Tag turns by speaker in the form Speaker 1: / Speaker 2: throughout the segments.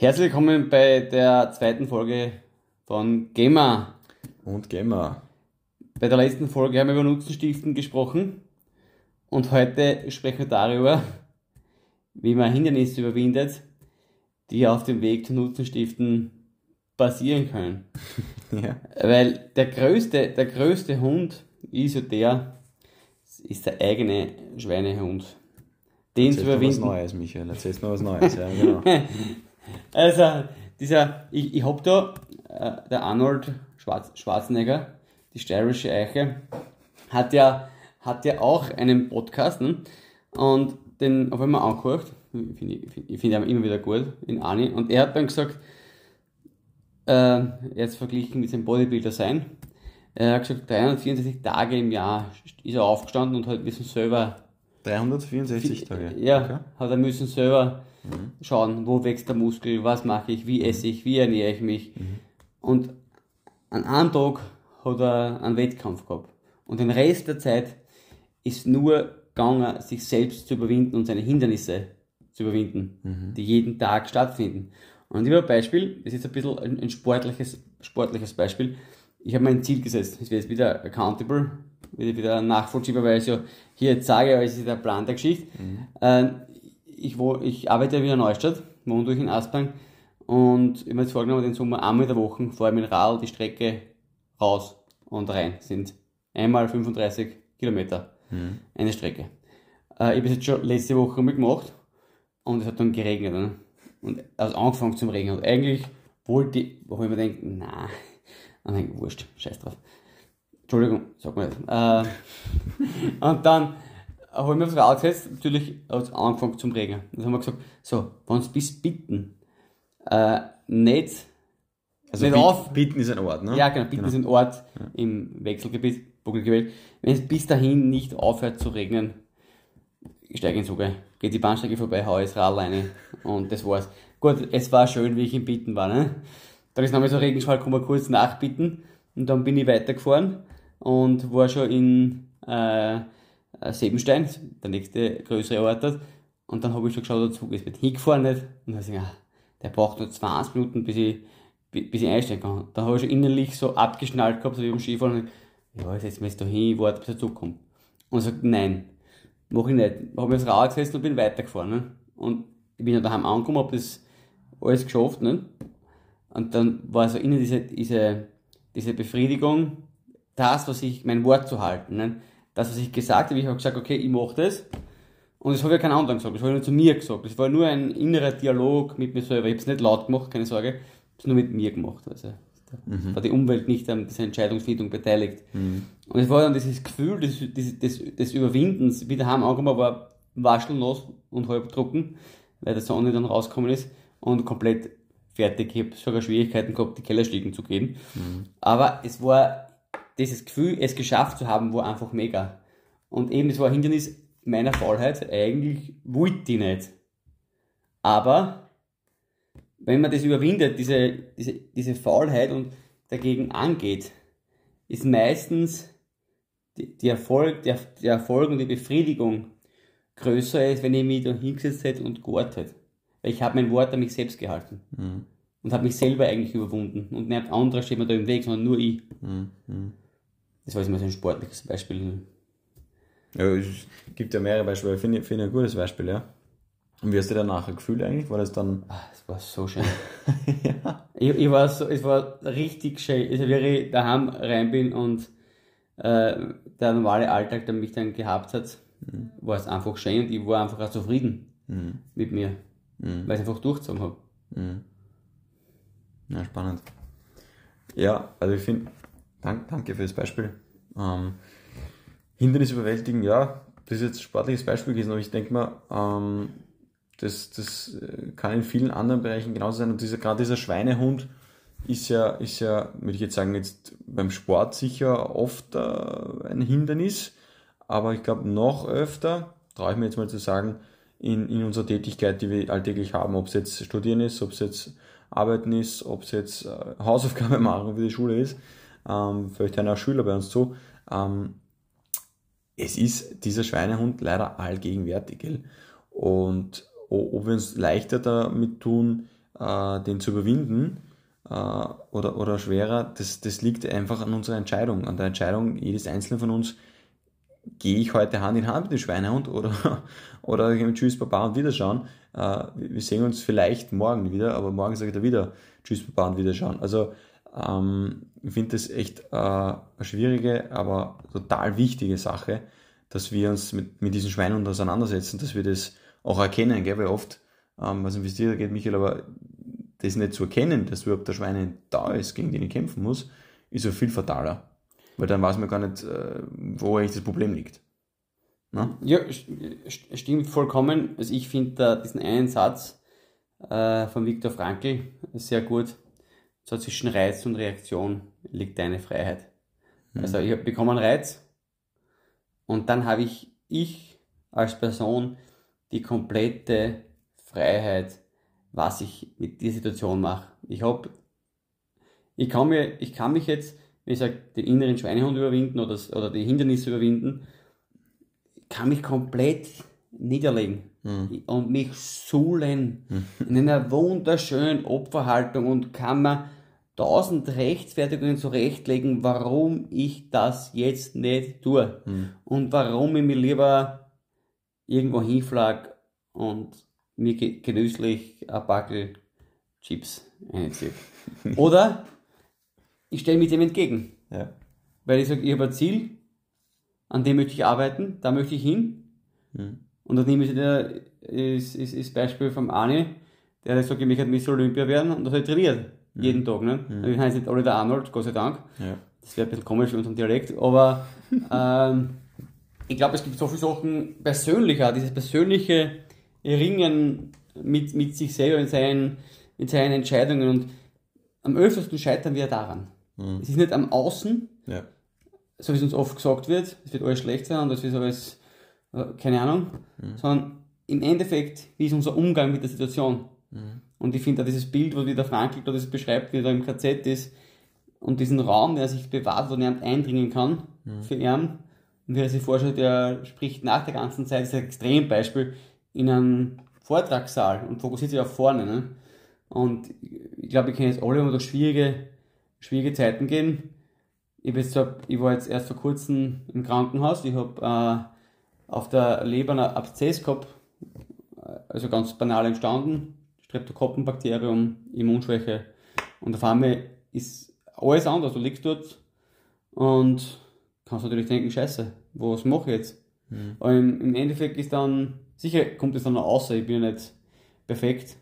Speaker 1: Herzlich willkommen bei der zweiten Folge von Gamer.
Speaker 2: Und Gamer.
Speaker 1: Bei der letzten Folge haben wir über Nutzenstiften gesprochen und heute sprechen wir darüber, wie man Hindernisse überwindet, die auf dem Weg zu Nutzenstiften passieren können.
Speaker 2: Ja.
Speaker 1: Weil der größte, der größte Hund ist ja der, ist der eigene Schweinehund. Den zu
Speaker 2: Erzählst was
Speaker 1: überwinden.
Speaker 2: Neues, Michael. Erzählst noch was Neues, ja, genau.
Speaker 1: Also, dieser, ich, ich hab da, äh, der Arnold Schwarz, Schwarzenegger, die steirische Eiche, hat ja, hat ja auch einen Podcast, ne? und den auf einmal angehört. Ich finde ich find, ihn immer wieder gut, in Ani, und er hat dann gesagt, äh, es verglichen mit seinem Bodybuilder sein. Er hat gesagt, 364 Tage im Jahr ist er aufgestanden und hat müssen selber
Speaker 2: 364 Tage.
Speaker 1: ja,
Speaker 2: Okay.
Speaker 1: hat er müssen selber schauen, wo wächst der Muskel, was mache ich, wie esse ich, wie ernähre ich mich. Und an einem Tag hat er einen Wettkampf gehabt. Und den Rest der Zeit ist nur gegangen, sich selbst zu überwinden und seine Hindernisse zu überwinden, die jeden Tag stattfinden. Und ich habe ein Beispiel, das ist jetzt ein bisschen ein, ein sportliches, sportliches Beispiel. Ich habe mir ein Ziel gesetzt. Es wird jetzt wieder accountable, wieder, wieder nachvollziehbar, weil ich ja hier jetzt sage, aber es ist der Plan der Geschichte. Ähm, ich, wo, ich arbeite ja wieder in Neustadt, wohne durch in Aspang und ich habe mir jetzt vorgenommen, den Sommer einmal in der Woche fahre ich mit dem Rad die Strecke raus und rein. Das sind einmal 35 Kilometer eine Strecke. Äh, ich habe es jetzt schon letzte Woche mal gemacht und es hat dann geregnet. Ne? Und also angefangen zum Regnen. Und eigentlich wollte ich, wo ich mir denke, na, dann denke ich, wurscht, scheiß drauf. Entschuldigung, sag mal nicht. Äh, und dann habe ich mir aufs Rad gesetzt, natürlich hat es angefangen zum Regnen. Dann haben wir gesagt, so, wenn es bis bitten, äh, nicht,
Speaker 2: Also
Speaker 1: nicht
Speaker 2: Biet-
Speaker 1: auf,
Speaker 2: Bieten ist ein Ort, ne?
Speaker 1: ja, genau, Bitten ist ein Ort im Wechselgebiet, Buckelgebiet. Wenn es bis dahin nicht aufhört zu regnen, ich steige ins Zuge, geht die Bahnstrecke vorbei, hau das Rad rein und das war's. Gut, es war schön, wie ich in Bitten war, ne? Dann ist nochmal so ein Regenschwall gekommen, kurz nach Bitten und dann bin ich weitergefahren und war schon in äh, Sebenstein, der nächste größere Ort dort. Und dann habe ich schon geschaut, der Zug ist mit hingefahren nicht. Und dann habe ich gesagt, ah, der braucht nur 20 Minuten, bis ich, bi- bis ich einsteigen kann. Dann habe ich schon innerlich so abgeschnallt gehabt, so wie beim Skifahren. Ich, ja, jetzt setze ich mich jetzt da hin, warte, bis der Zug kommt. Und er sagt, nein, mach ich nicht. Habe mir das Rad gesetzt und bin weitergefahren. Ne? Und ich bin ja daheim angekommen, habe das alles geschafft. Ne? Und dann war so innen diese, diese, diese Befriedigung, das, was ich, mein Wort zu halten. Ne? Das, was ich gesagt habe, ich habe gesagt, okay, ich mache das. Und das habe ja kein anderer gesagt, das habe ich nur zu mir gesagt. Das war nur ein innerer Dialog mit mir selber. Ich habe es nicht laut gemacht, keine Sorge. Ich habe es nur mit mir gemacht. Also, da war die Umwelt nicht an dieser Entscheidungsfindung beteiligt. Und es war dann dieses Gefühl des, des, des, des Überwindens, wie daheim angekommen war, waschelnass und halb trocken, weil der Sonne dann rausgekommen ist und komplett fertig. Ich habe sogar Schwierigkeiten gehabt, die Kellerstiegen zu gehen. Aber es war dieses Gefühl, es geschafft zu haben, war einfach mega. Und eben, es war ein Hindernis meiner Faulheit. Eigentlich wollte ich nicht. Aber wenn man das überwindet, diese, diese, diese Faulheit und dagegen angeht, ist meistens die, die Erfolg, der, der Erfolg und die Befriedigung größer, als wenn ich mich da hingesetzt hätte und gewartet hätte. Weil ich habe mein Wort an mich selbst gehalten. Und habe mich selber eigentlich überwunden. Und nicht andere steht mir da im Weg, sondern nur ich. Das war jetzt mal so ein sportliches Beispiel.
Speaker 2: Ja, es gibt ja mehrere Beispiele. Ich finde finde ich ein gutes Beispiel, ja. Und wie hast du dir nachher gefühlt eigentlich? War das dann.
Speaker 1: Ah, Es war so schön. ich, ich war so, es war richtig schön. Also, wie ich daheim rein bin und äh, der normale Alltag, der mich dann gehabt hat, war es einfach schön und ich war einfach auch zufrieden mit mir, weil ich einfach durchgezogen habe.
Speaker 2: Ja, spannend. Ja, also ich finde, dank, danke für das Beispiel. Ähm, Hindernis überwältigen, ja, das ist jetzt ein sportliches Beispiel gewesen, aber ich denke mal, ähm, das, das äh, kann in vielen anderen Bereichen genauso sein. Und dieser, gerade dieser Schweinehund ist ja, ist ja, würde ich jetzt sagen, jetzt beim Sport sicher oft äh, ein Hindernis, aber ich glaube noch öfter, traue ich mir jetzt mal zu sagen, in, in unserer Tätigkeit, die wir alltäglich haben, ob es jetzt Studieren ist, ob es jetzt Arbeiten ist, ob es jetzt äh, Hausaufgaben machen für die Schule ist, ähm, vielleicht auch Schüler bei uns zu. Ähm, es ist dieser Schweinehund leider allgegenwärtig. Gell? Und ob wir uns leichter damit tun, äh, den zu überwinden äh, oder, oder schwerer, das, das liegt einfach an unserer Entscheidung, an der Entscheidung jedes Einzelnen von uns, gehe ich heute Hand in Hand mit dem Schweinehund oder, oder Tschüss Papa und Wiederschauen. Äh, wir sehen uns vielleicht morgen wieder, aber morgen sage ich da wieder Tschüss Papa und Wiederschauen. Also ähm, ich finde das echt äh, eine schwierige, aber total wichtige Sache, dass wir uns mit, mit diesen Schweinehund auseinandersetzen, dass wir das auch erkennen, gell? weil oft, ähm, was investiert geht, Michael, aber das nicht zu erkennen, dass überhaupt der Schweine da ist, gegen den ich kämpfen muss, ist ja viel fataler. Weil dann weiß man gar nicht, äh, wo eigentlich das Problem liegt.
Speaker 1: Na? Ja, stimmt vollkommen. Also ich finde diesen einen Satz äh, von Viktor Frankl sehr gut. So zwischen Reiz und Reaktion liegt deine Freiheit. Mhm. Also ich bekomme einen Reiz und dann habe ich, ich als Person die komplette Freiheit, was ich mit dieser Situation mache. Ich habe, ich kann mir, ich kann mich jetzt wie gesagt, den inneren Schweinehund überwinden oder, oder die Hindernisse überwinden, kann mich komplett niederlegen mhm. und mich suhlen mhm. in einer wunderschönen Opferhaltung und kann mir tausend Rechtfertigungen zurechtlegen, warum ich das jetzt nicht tue mhm. und warum ich mir lieber irgendwo hinflag und mir genüsslich ein Backel Chips einziehe. Oder ich stelle mich dem entgegen. Ja. Weil ich sage, ich habe ein Ziel, an dem möchte ich arbeiten, da möchte ich hin. Mhm. Und dann nehme ich das, ist, ist, Beispiel vom Arne, der sagt, ich möchte Miss Olympia werden und das hat trainiert. Mhm. Jeden Tag. Ne? Mhm. Ich heiße nicht Oliver Arnold, Gott sei Dank. Ja. Das wäre ein bisschen komisch für unseren Dialekt, aber ähm, ich glaube, es gibt so viele Sachen persönlicher, dieses persönliche Ringen mit, mit sich selber in seinen, in seinen Entscheidungen und am öftesten scheitern wir daran. Mhm. Es ist nicht am Außen, ja. so wie es uns oft gesagt wird, es wird alles schlecht sein und das wird alles, äh, keine Ahnung, mhm. sondern im Endeffekt, wie ist unser Umgang mit der Situation? Mhm. Und ich finde da dieses Bild, wo der Frankl da das beschreibt, wie er da im KZ ist und diesen Raum, der sich bewahrt, wo niemand eindringen kann mhm. für ihn. Und wie er sich vorstellt, der spricht nach der ganzen Zeit, das ist ein Extrembeispiel, in einem Vortragssaal und fokussiert sich auf vorne. Ne? Und ich glaube, ich kenne jetzt alle, wo durch schwierige schwierige Zeiten gehen. Ich, jetzt, ich war jetzt erst vor kurzem im Krankenhaus. Ich habe äh, auf der Leber einen Abszess gehabt, also ganz banal entstanden. Streptokokkenbakterium, Immunschwäche. Und auf einmal ist alles anders. Du liegst dort und kannst natürlich denken, scheiße, was mache ich jetzt? Mhm. Aber im, im, Endeffekt ist dann, sicher kommt es dann noch außer, ich bin ja nicht perfekt.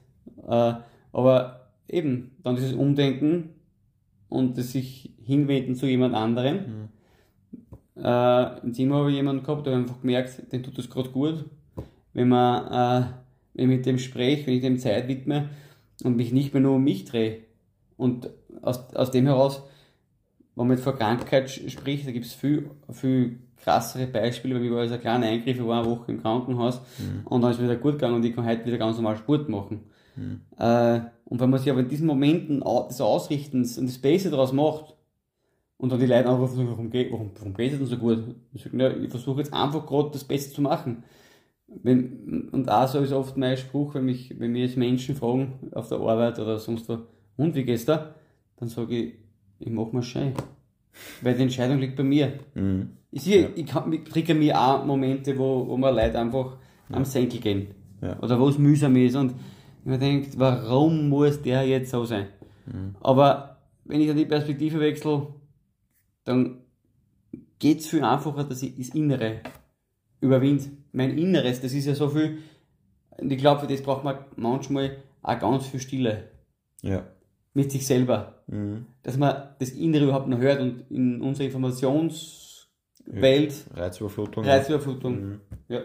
Speaker 1: Äh, aber eben, dann dieses Umdenken, und das sich hinwenden zu jemand anderem. Mhm. Äh, Im Zimmer habe ich jemanden gehabt, der einfach gemerkt, den tut das gerade gut, wenn man äh, wenn ich mit dem spreche, wenn ich dem Zeit widme und mich nicht mehr nur um mich drehe. Und aus, aus dem heraus, wenn man jetzt vor Krankheit spricht, da gibt es viel, viel krassere Beispiele, weil ich war also ein kleiner Eingriff, ich war eine Woche im Krankenhaus mhm. und dann ist es wieder gut gegangen und ich kann heute wieder ganz normal Sport machen. Mhm. Äh, und wenn man sich aber in diesen Momenten des Ausrichtens und des Base daraus macht, und dann die Leute einfach versuchen, warum, geht, warum, warum geht es denn so gut? Ich, sage, ja, ich versuche jetzt einfach gerade das Beste zu machen. Wenn, und auch so ist oft mein Spruch, wenn mich, wenn mich jetzt Menschen fragen auf der Arbeit oder sonst wo, und wie geht's da? Dann sage ich, ich mach mir schön. Weil die Entscheidung liegt bei mir. Mhm. Ich, sehe, ja. ich, kann, ich kriege mir auch Momente, wo, wo mir Leute einfach ja. am Senkel gehen. Ja. Oder wo es mühsam ist. Und man denkt, warum muss der jetzt so sein? Mhm. Aber wenn ich dann die Perspektive wechsle, dann geht es viel einfacher, dass ich das Innere überwinde. Mein Inneres, das ist ja so viel, und ich glaube, für das braucht man manchmal auch ganz viel Stille. Ja. Mit sich selber. Mhm. Dass man das Innere überhaupt noch hört und in unserer Informationswelt.
Speaker 2: Reizüberflutung.
Speaker 1: Reizüberflutung. Mhm. Ja.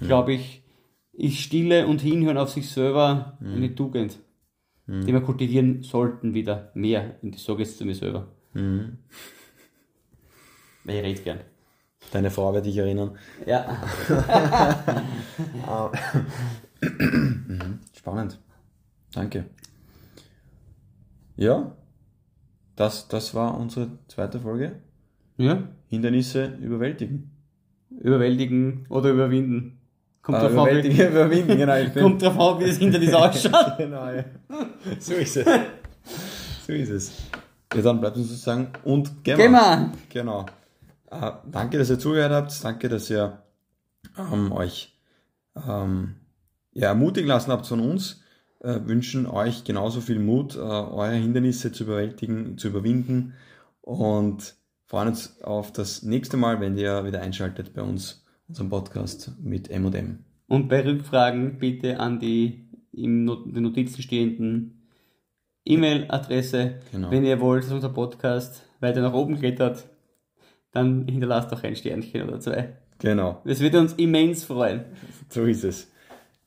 Speaker 1: Mhm. Glaube ich, ist Stille und Hinhören auf sich selber mhm. eine Tugend, mhm. die wir kultivieren sollten wieder mehr. Und ich sage jetzt zu mir selber. Mhm. Weil ich rede gern.
Speaker 2: Deine Frau wird dich erinnern.
Speaker 1: Ja.
Speaker 2: Mhm. Spannend. Danke. Ja, das, das war unsere zweite Folge.
Speaker 1: Ja.
Speaker 2: Hindernisse überwältigen.
Speaker 1: Überwältigen oder überwinden. Kommt
Speaker 2: Äh,
Speaker 1: drauf an, wie,
Speaker 2: überwinden, genau.
Speaker 1: Kommt drauf an, wie das Hindernis ausschaut.
Speaker 2: genau, ja. So ist es. So ist es. Ja, dann bleibt uns zu sagen und gehen
Speaker 1: Gehen wir!
Speaker 2: Genau. Äh, danke, dass ihr zugehört habt. Danke, dass ihr ähm, euch ähm, ja, ermutigen lassen habt von uns. Äh, wünschen euch genauso viel Mut, äh, eure Hindernisse zu überwältigen, zu überwinden und freuen uns auf das nächste Mal, wenn ihr wieder einschaltet bei uns, unserem Podcast mit M&M.
Speaker 1: Und bei Rückfragen bitte an die in den Notizen stehenden E-Mail-Adresse.
Speaker 2: Genau.
Speaker 1: Wenn ihr wollt, dass unser Podcast weiter nach oben klettert, dann hinterlasst doch ein Sternchen oder zwei.
Speaker 2: Genau,
Speaker 1: Das würde uns immens freuen.
Speaker 2: so ist es.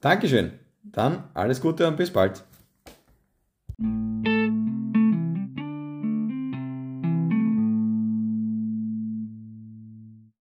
Speaker 2: Dankeschön. Dann alles Gute und bis bald.